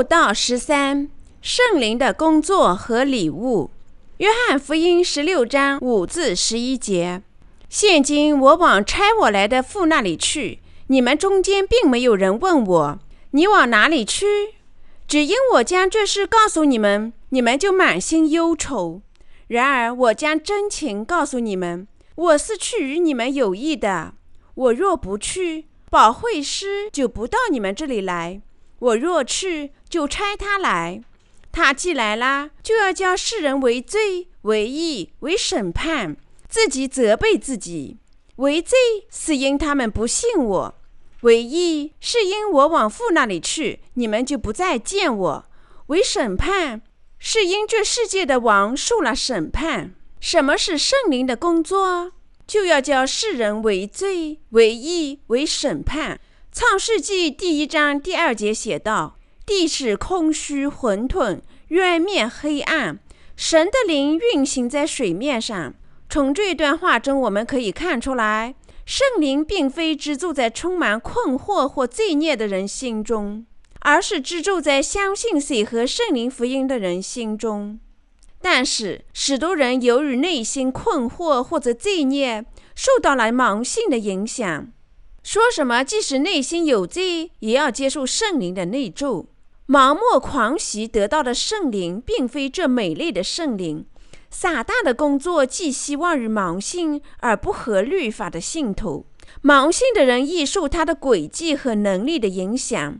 布道十三：圣灵的工作和礼物。约翰福音十六章五至十一节。现今我往差我来的父那里去，你们中间并没有人问我：“你往哪里去？”只因我将这事告诉你们，你们就满心忧愁。然而我将真情告诉你们，我是去与你们有益的。我若不去，保惠师就不到你们这里来；我若去，就差他来。他既来了，就要叫世人为罪、为义、为审判。自己责备自己，为罪是因他们不信我；为义是因我往父那里去，你们就不再见我；为审判是因这世界的王受了审判。什么是圣灵的工作？就要叫世人为罪、为义、为审判。创世纪第一章第二节写道：“地是空虚混沌，渊面黑暗，神的灵运行在水面上。”从这段话中，我们可以看出来，圣灵并非只住在充满困惑或罪孽的人心中，而是居住在相信谁和圣灵福音的人心中。但是，许多人由于内心困惑或者罪孽，受到了盲信的影响，说什么即使内心有罪，也要接受圣灵的内助，盲目狂喜得到的圣灵，并非这美丽的圣灵。撒旦的工作寄希望于盲信而不合律法的信徒。盲信的人易受他的诡计和能力的影响，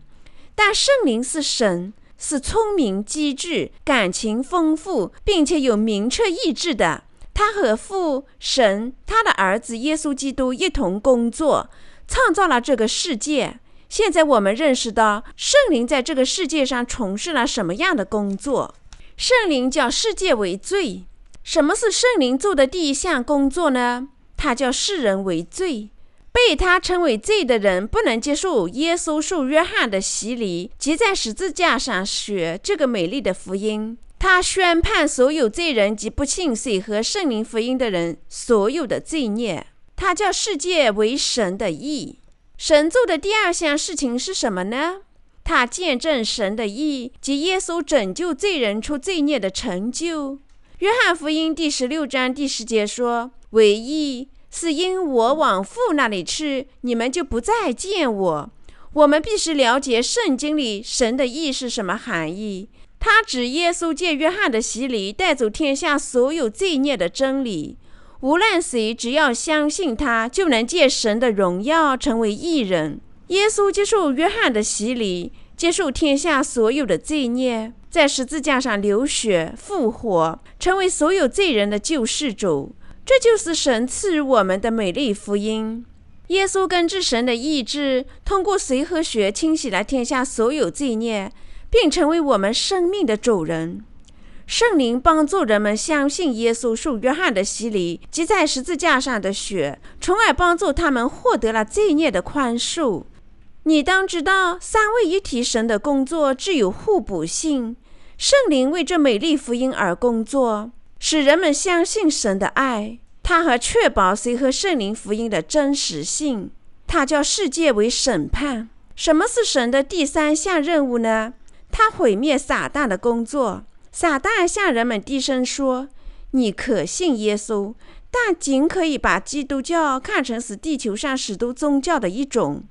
但圣灵是神，是聪明机智、感情丰富，并且有明确意志的。他和父神、他的儿子耶稣基督一同工作，创造了这个世界。现在我们认识到圣灵在这个世界上从事了什么样的工作？圣灵叫世界为罪。什么是圣灵做的第一项工作呢？他叫世人为罪，被他称为罪的人不能接受耶稣受约翰的洗礼即在十字架上学这个美丽的福音。他宣判所有罪人及不信水和圣灵福音的人所有的罪孽。他叫世界为神的义。神做的第二项事情是什么呢？他见证神的义及耶稣拯救罪人出罪孽的成就。约翰福音第十六章第十节说：“唯一是因我往父那里去，你们就不再见我。”我们必须了解圣经里神的意是什么含义。他指耶稣借约翰的洗礼带走天下所有罪孽的真理。无论谁只要相信他，就能借神的荣耀成为义人。耶稣接受约翰的洗礼，接受天下所有的罪孽。在十字架上流血复活，成为所有罪人的救世主，这就是神赐予我们的美丽福音。耶稣根据神的意志，通过水和血清洗了天下所有罪孽，并成为我们生命的主人。圣灵帮助人们相信耶稣受约翰的洗礼及在十字架上的血，从而帮助他们获得了罪孽的宽恕。你当知道，三位一体神的工作具有互补性。圣灵为这美丽福音而工作，使人们相信神的爱。他还确保谁和圣灵福音的真实性。他叫世界为审判。什么是神的第三项任务呢？他毁灭撒旦的工作。撒旦向人们低声说：“你可信耶稣，但仅可以把基督教看成是地球上许多宗教的一种。”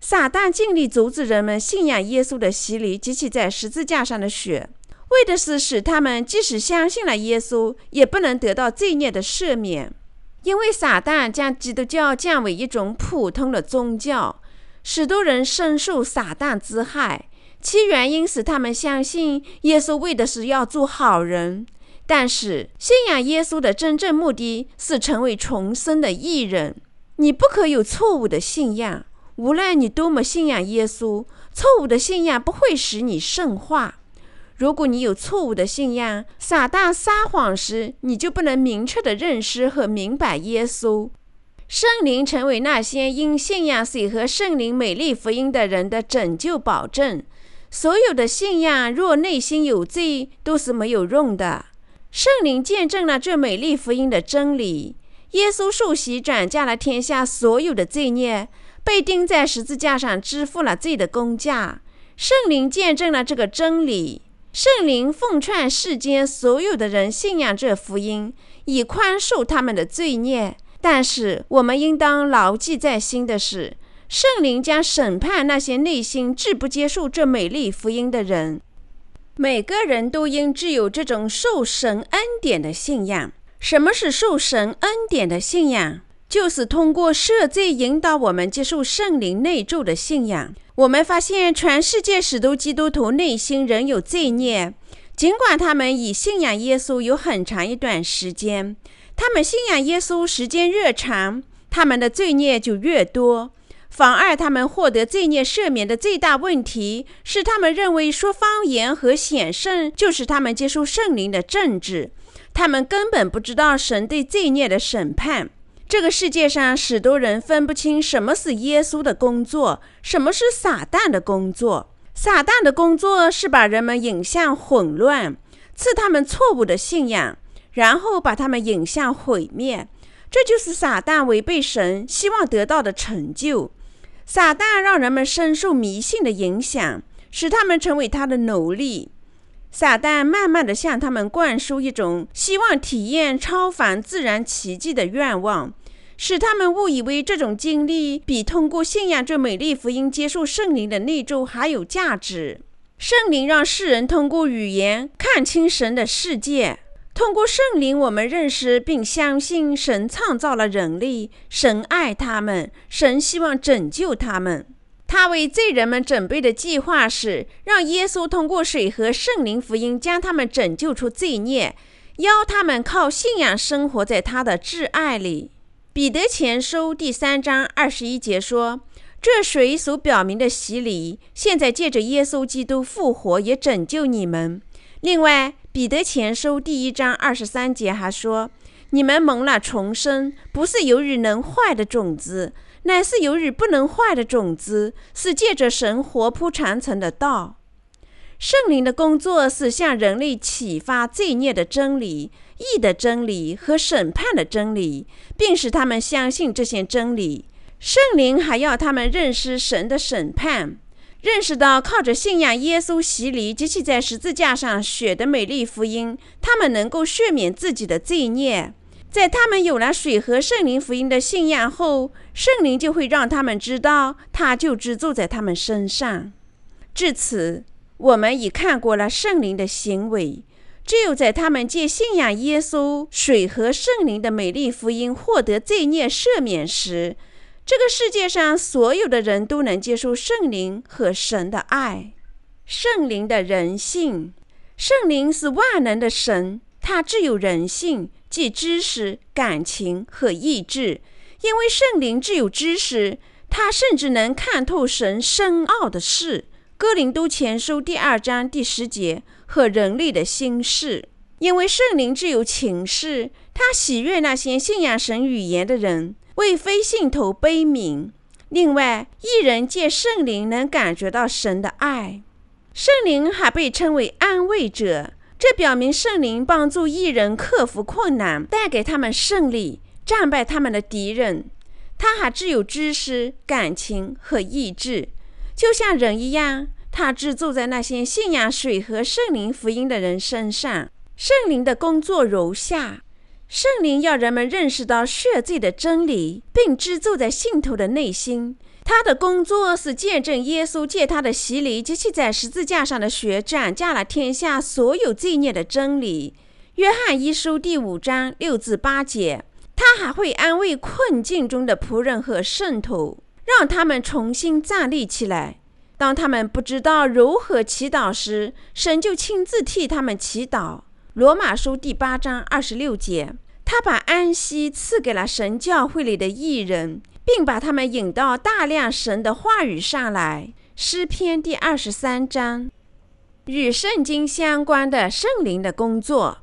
撒旦尽力阻止人们信仰耶稣的洗礼及其在十字架上的血。为的是使他们即使相信了耶稣，也不能得到罪孽的赦免，因为撒旦将基督教降为一种普通的宗教，许多人深受撒旦之害。其原因是他们相信耶稣为的是要做好人，但是信仰耶稣的真正目的是成为重生的义人。你不可有错误的信仰，无论你多么信仰耶稣，错误的信仰不会使你圣化。如果你有错误的信仰，撒旦撒谎时，你就不能明确的认识和明白耶稣。圣灵成为那些因信仰水和圣灵美丽福音的人的拯救保证。所有的信仰若内心有罪，都是没有用的。圣灵见证了这美丽福音的真理。耶稣受洗转嫁了天下所有的罪孽，被钉在十字架上支付了罪的公价。圣灵见证了这个真理。圣灵奉劝世间所有的人信仰这福音，以宽恕他们的罪孽。但是，我们应当牢记在心的是，圣灵将审判那些内心拒不接受这美丽福音的人。每个人都应具有这种受神恩典的信仰。什么是受神恩典的信仰？就是通过赦罪引导我们接受圣灵内住的信仰。我们发现，全世界许多基督徒内心仍有罪孽，尽管他们已信仰耶稣有很长一段时间。他们信仰耶稣时间越长，他们的罪孽就越多。妨碍他们获得罪孽赦免的最大问题是，他们认为说方言和显圣就是他们接受圣灵的政治。他们根本不知道神对罪孽的审判。这个世界上，许多人分不清什么是耶稣的工作，什么是撒旦的工作。撒旦的工作是把人们引向混乱，赐他们错误的信仰，然后把他们引向毁灭。这就是撒旦违背神希望得到的成就。撒旦让人们深受迷信的影响，使他们成为他的奴隶。撒旦慢慢地向他们灌输一种希望体验超凡自然奇迹的愿望，使他们误以为这种经历比通过信仰这美丽福音接受圣灵的内住还有价值。圣灵让世人通过语言看清神的世界，通过圣灵，我们认识并相信神创造了人类，神爱他们，神希望拯救他们。他为罪人们准备的计划是让耶稣通过水和圣灵福音将他们拯救出罪孽，邀他们靠信仰生活在他的挚爱里。彼得前书第三章二十一节说：“这水所表明的洗礼，现在借着耶稣基督复活，也拯救你们。”另外，彼得前书第一章二十三节还说：“你们蒙了重生，不是由于能坏的种子。”乃是由于不能坏的种子，是借着神活泼长存的道。圣灵的工作是向人类启发罪孽的真理、义的真理和审判的真理，并使他们相信这些真理。圣灵还要他们认识神的审判，认识到靠着信仰耶稣洗礼及其在十字架上血的美丽福音，他们能够赦免自己的罪孽。在他们有了水和圣灵福音的信仰后，圣灵就会让他们知道，他就只住在他们身上。至此，我们已看过了圣灵的行为。只有在他们借信仰耶稣水和圣灵的美丽福音获得罪孽赦免时，这个世界上所有的人都能接受圣灵和神的爱。圣灵的人性，圣灵是万能的神，他具有人性。即知识、感情和意志，因为圣灵具有知识，他甚至能看透神深奥的事。哥林都前书第二章第十节和人类的心事，因为圣灵具有情事，他喜悦那些信仰神语言的人，为非信徒悲悯。另外，一人借圣灵能感觉到神的爱，圣灵还被称为安慰者。这表明圣灵帮助艺人克服困难，带给他们胜利，战败他们的敌人。他还具有知识、感情和意志，就像人一样。他只住在那些信仰水和圣灵福音的人身上。圣灵的工作如下：圣灵要人们认识到血罪的真理，并居住在信徒的内心。他的工作是见证耶稣借他的洗礼及其在十字架上的血，斩下了天下所有罪孽的真理。约翰一书第五章六至八节。他还会安慰困境中的仆人和圣徒，让他们重新站立起来。当他们不知道如何祈祷时，神就亲自替他们祈祷。罗马书第八章二十六节。他把安息赐给了神教会里的艺人。并把他们引到大量神的话语上来。诗篇第二十三章，与圣经相关的圣灵的工作。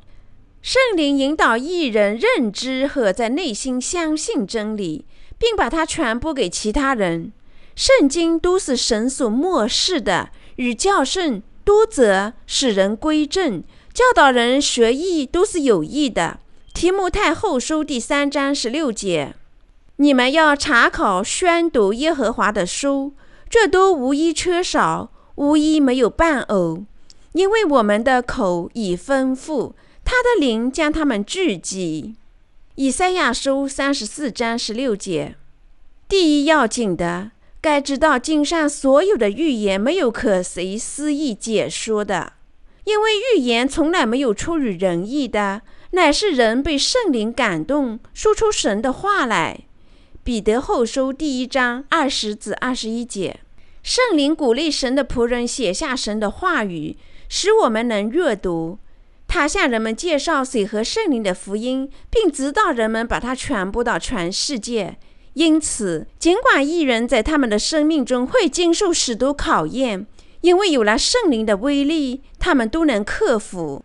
圣灵引导艺人认知和在内心相信真理，并把它传播给其他人。圣经都是神所漠视的，与教圣多则使人归正，教导人学艺都是有益的。提摩太后书第三章十六节。你们要查考宣读耶和华的书，这都无一缺少。无一没有伴偶，因为我们的口已丰富，他的灵将他们聚集。以赛亚书三十四章十六节。第一要紧的，该知道经上所有的预言没有可随私意解说的，因为预言从来没有出于人意的，乃是人被圣灵感动，说出神的话来。彼得后书第一章二十至二十一节。圣灵鼓励神的仆人写下神的话语，使我们能阅读。他向人们介绍水和圣灵的福音，并指导人们把它传播到全世界。因此，尽管艺人在他们的生命中会经受许多考验，因为有了圣灵的威力，他们都能克服。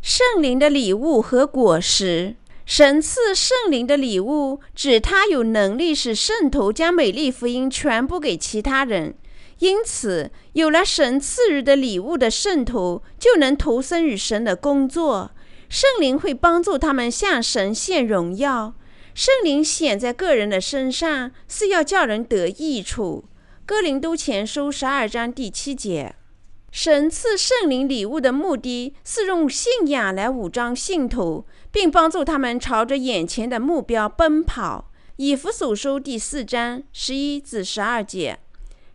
圣灵的礼物和果实，神赐圣灵的礼物，指他有能力使圣徒将美丽福音传播给其他人。因此，有了神赐予的礼物的圣徒，就能投身于神的工作。圣灵会帮助他们向神献荣耀。圣灵显在个人的身上，是要叫人得益处。哥林都前书十二章第七节。神赐圣灵礼物的目的是用信仰来武装信徒，并帮助他们朝着眼前的目标奔跑。以弗所书第四章十一至十二节。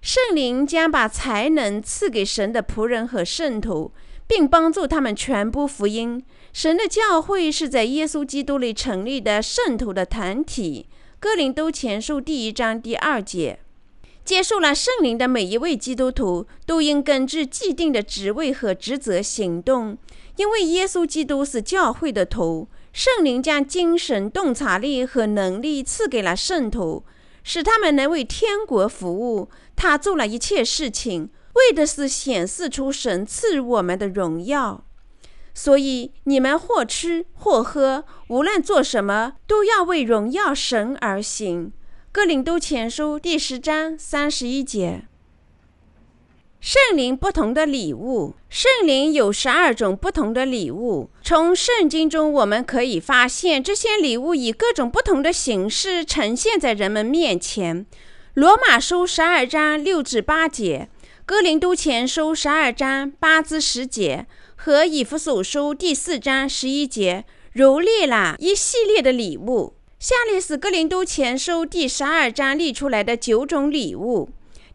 圣灵将把才能赐给神的仆人和圣徒，并帮助他们传播福音。神的教会是在耶稣基督里成立的圣徒的团体。哥林都前书第一章第二节。接受了圣灵的每一位基督徒都应根据既定的职位和职责行动，因为耶稣基督是教会的头。圣灵将精神洞察力和能力赐给了圣徒。使他们能为天国服务。他做了一切事情，为的是显示出神赐予我们的荣耀。所以你们或吃或喝，无论做什么，都要为荣耀神而行。哥林都前书第十章三十一节。圣灵不同的礼物，圣灵有十二种不同的礼物。从圣经中我们可以发现，这些礼物以各种不同的形式呈现在人们面前。罗马书十二章六至八节，哥林都前书十二章八至十节和以弗所书第四章十一节，罗列了一系列的礼物。下列是哥林都前书第十二章列出来的九种礼物。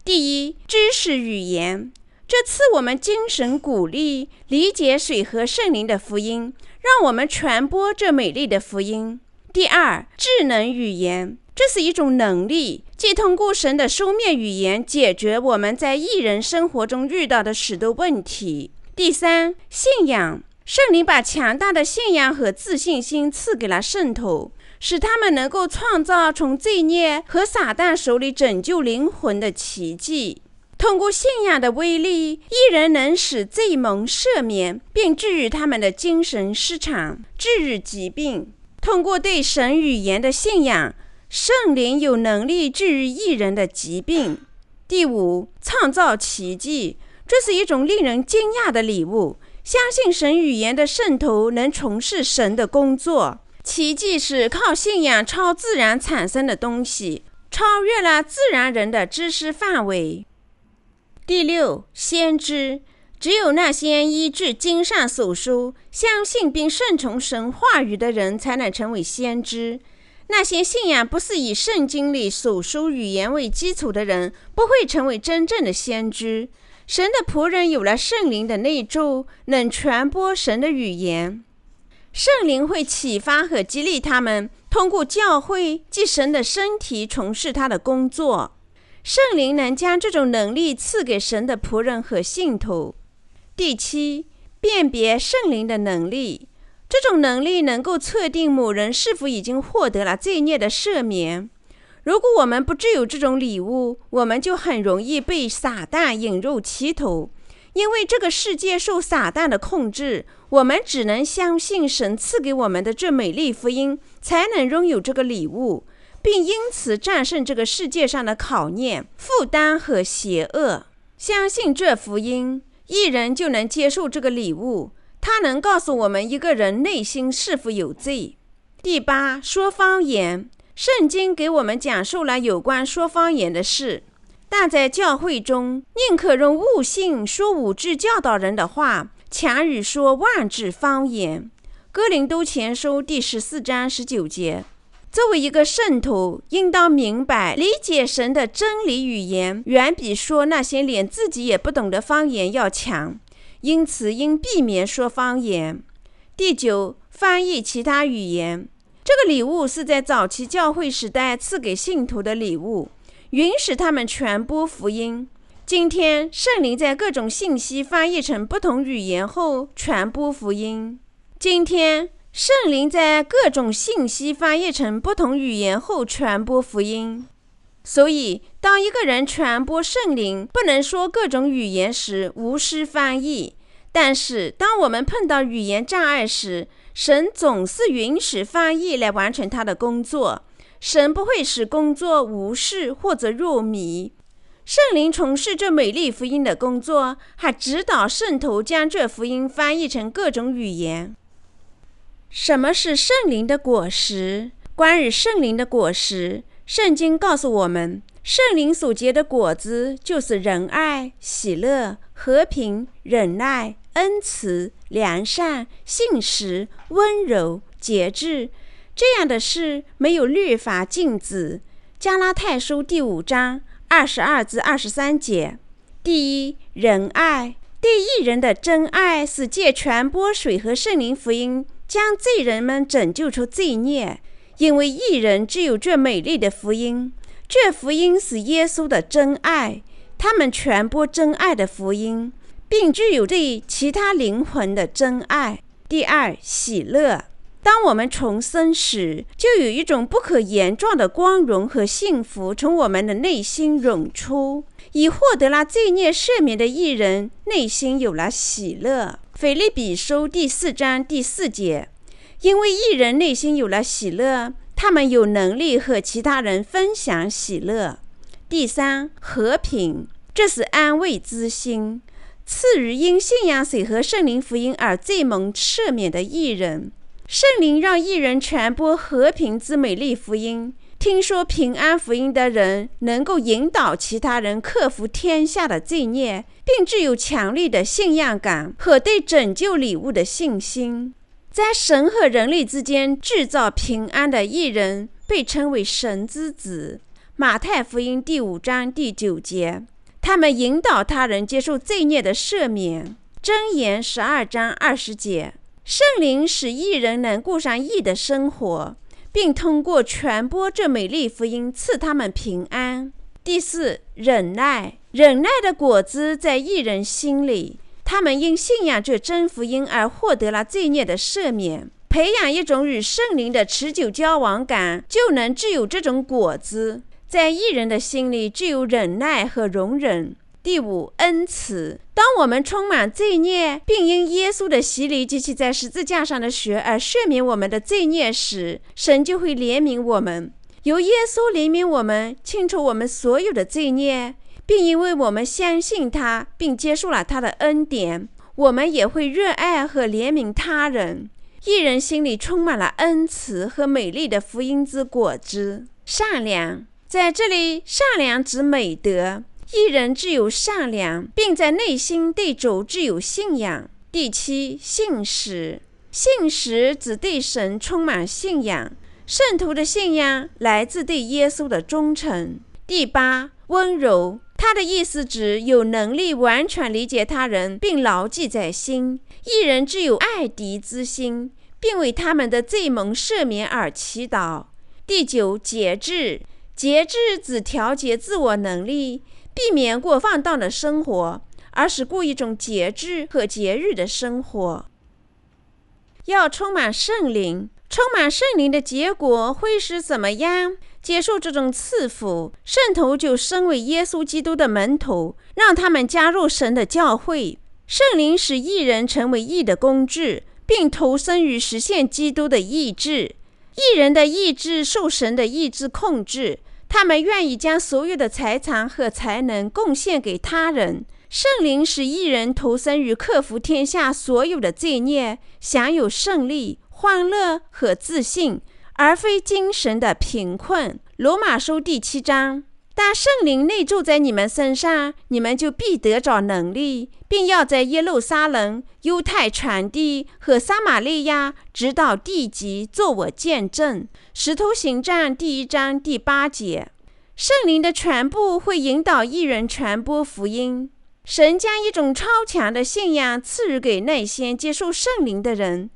第一，知识语言，这赐我们精神鼓励，理解水和圣灵的福音，让我们传播这美丽的福音。第二，智能语言，这是一种能力，即通过神的书面语言解决我们在艺人生活中遇到的许多问题。第三，信仰，圣灵把强大的信仰和自信心赐给了圣徒。使他们能够创造从罪孽和撒旦手里拯救灵魂的奇迹。通过信仰的威力，一人能使罪蒙赦免，并治愈他们的精神失常，治愈疾病。通过对神语言的信仰，圣灵有能力治愈一人的疾病。第五，创造奇迹，这是一种令人惊讶的礼物。相信神语言的圣徒能从事神的工作。奇迹是靠信仰超自然产生的东西，超越了自然人的知识范围。第六，先知，只有那些依据经上所书、相信并顺从神话语的人，才能成为先知。那些信仰不是以圣经里所书语言为基础的人，不会成为真正的先知。神的仆人有了圣灵的内助，能传播神的语言。圣灵会启发和激励他们，通过教会即神的身体从事他的工作。圣灵能将这种能力赐给神的仆人和信徒。第七，辨别圣灵的能力，这种能力能够测定某人是否已经获得了罪孽的赦免。如果我们不具有这种礼物，我们就很容易被撒旦引入歧途。因为这个世界受撒旦的控制，我们只能相信神赐给我们的这美丽福音，才能拥有这个礼物，并因此战胜这个世界上的考验、负担和邪恶。相信这福音，一人就能接受这个礼物。它能告诉我们一个人内心是否有罪。第八，说方言。圣经给我们讲述了有关说方言的事。但在教会中，宁可用悟性说五智教导人的话，强于说万智方言。哥林都前书第十四章十九节。作为一个圣徒，应当明白理解神的真理语言，远比说那些连自己也不懂的方言要强。因此，应避免说方言。第九，翻译其他语言。这个礼物是在早期教会时代赐给信徒的礼物。允许他们传播福音。今天，圣灵在各种信息翻译成不同语言后传播福音。今天，圣灵在各种信息翻译成不同语言后传播福音。所以，当一个人传播圣灵不能说各种语言时，无需翻译；但是，当我们碰到语言障碍时，神总是允许翻译来完成他的工作。神不会使工作无事或者入迷。圣灵从事这美丽福音的工作，还指导圣徒将这福音翻译成各种语言。什么是圣灵的果实？关于圣灵的果实，圣经告诉我们，圣灵所结的果子就是仁爱、喜乐、和平、忍耐、恩慈、良善、信实、温柔、节制。这样的事没有律法禁止。加拉太书第五章二十二至二十三节：第一，仁爱。对一人的真爱是借传播水和圣灵福音，将罪人们拯救出罪孽。因为一人只有这美丽的福音，这福音是耶稣的真爱。他们传播真爱的福音，并具有对其他灵魂的真爱。第二，喜乐。当我们重生时，就有一种不可言状的光荣和幸福从我们的内心涌出。已获得了罪孽赦免的艺人，内心有了喜乐。腓利比书第四章第四节，因为艺人内心有了喜乐，他们有能力和其他人分享喜乐。第三，和平，这是安慰之心，赐予因信仰水和圣灵福音而罪蒙赦免的艺人。圣灵让一人传播和平之美丽福音。听说平安福音的人能够引导其他人克服天下的罪孽，并具有强烈的信仰感和对拯救礼物的信心。在神和人类之间制造平安的艺人被称为神之子。马太福音第五章第九节，他们引导他人接受罪孽的赦免。箴言十二章二十节。圣灵使艺人能过上义的生活，并通过传播这美丽福音赐他们平安。第四，忍耐。忍耐的果子在艺人心里，他们因信仰这真福音而获得了罪孽的赦免。培养一种与圣灵的持久交往感，就能具有这种果子。在艺人的心里，具有忍耐和容忍。第五，恩慈。当我们充满罪孽，并因耶稣的洗礼及其在十字架上的血而赦免我们的罪孽时，神就会怜悯我们。由耶稣怜悯我们，清除我们所有的罪孽，并因为我们相信他，并接受了他的恩典，我们也会热爱和怜悯他人。一人心里充满了恩慈和美丽的福音之果子。善良，在这里，善良指美德。一人只有善良，并在内心对主具有信仰。第七，信实。信实指对神充满信仰。圣徒的信仰来自对耶稣的忠诚。第八，温柔。他的意思指有能力完全理解他人，并牢记在心。一人只有爱敌之心，并为他们的罪蒙赦免而祈祷。第九，节制。节制指调节自我能力。避免过放荡的生活，而是过一种节制和节日的生活。要充满圣灵，充满圣灵的结果会是怎么样？接受这种赐福，圣徒就身为耶稣基督的门徒，让他们加入神的教会。圣灵使义人成为义的工具，并投身于实现基督的意志。义人的意志受神的意志控制。他们愿意将所有的财产和才能贡献给他人。圣灵使一人投身于克服天下所有的罪孽，享有胜利、欢乐和自信，而非精神的贫困。罗马书第七章当圣灵内住在你们身上，你们就必得着能力，并要在耶路撒冷、犹太传地和撒玛利亚直到地极做我见证。使徒行传第一章第八节。圣灵的全部会引导一人传播福音。神将一种超强的信仰赐予给那些接受圣灵的人。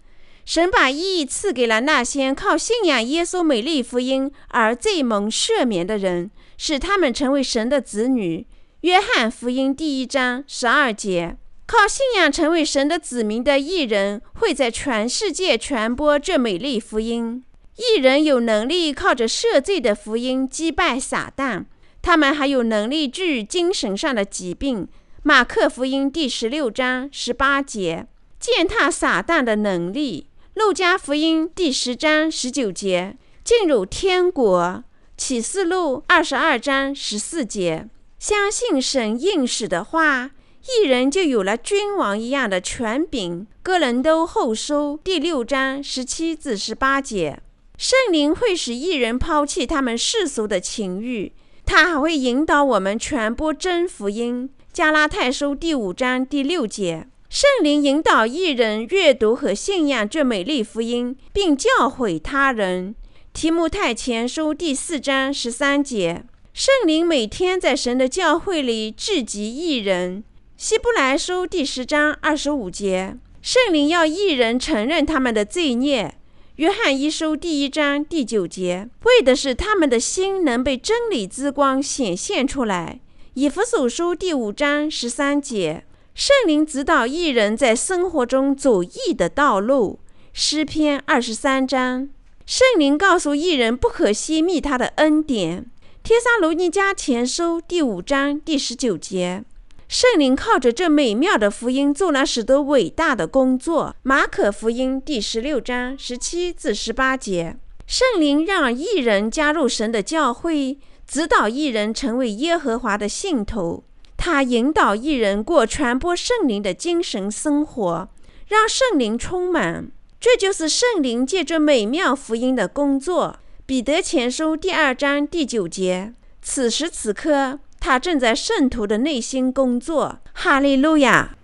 神把意义赐给了那些靠信仰耶稣美丽福音而罪蒙赦免的人。使他们成为神的子女。约翰福音第一章十二节：靠信仰成为神的子民的艺人，会在全世界传播这美丽福音。艺人有能力靠着赦罪的福音击败撒旦，他们还有能力治愈精神上的疾病。马克福音第十六章十八节：践踏撒旦的能力。路加福音第十章十九节：进入天国。启示录二十二章十四节，相信神应许的话，一人就有了君王一样的权柄。哥伦都后书第六章十七至十八节，圣灵会使一人抛弃他们世俗的情欲，他还会引导我们传播真福音。加拉太书第五章第六节，圣灵引导一人阅读和信仰这美丽福音，并教诲他人。提摩太前书第四章十三节，圣灵每天在神的教会里聚集一人。希伯来书第十章二十五节，圣灵要一人承认他们的罪孽。约翰一书第一章第九节，为的是他们的心能被真理之光显现出来。以弗所书第五章十三节，圣灵指导一人在生活中走义的道路。诗篇二十三章。圣灵告诉艺人不可熄灭他的恩典，《帖撒罗尼迦前书》第五章第十九节。圣灵靠着这美妙的福音做了许多伟大的工作，《马可福音》第十六章十七至十八节。圣灵让艺人加入神的教会，指导艺人成为耶和华的信徒。他引导艺人过传播圣灵的精神生活，让圣灵充满。这就是圣灵借着美妙福音的工作。彼得前书第二章第九节。此时此刻，他正在圣徒的内心工作。哈利路亚。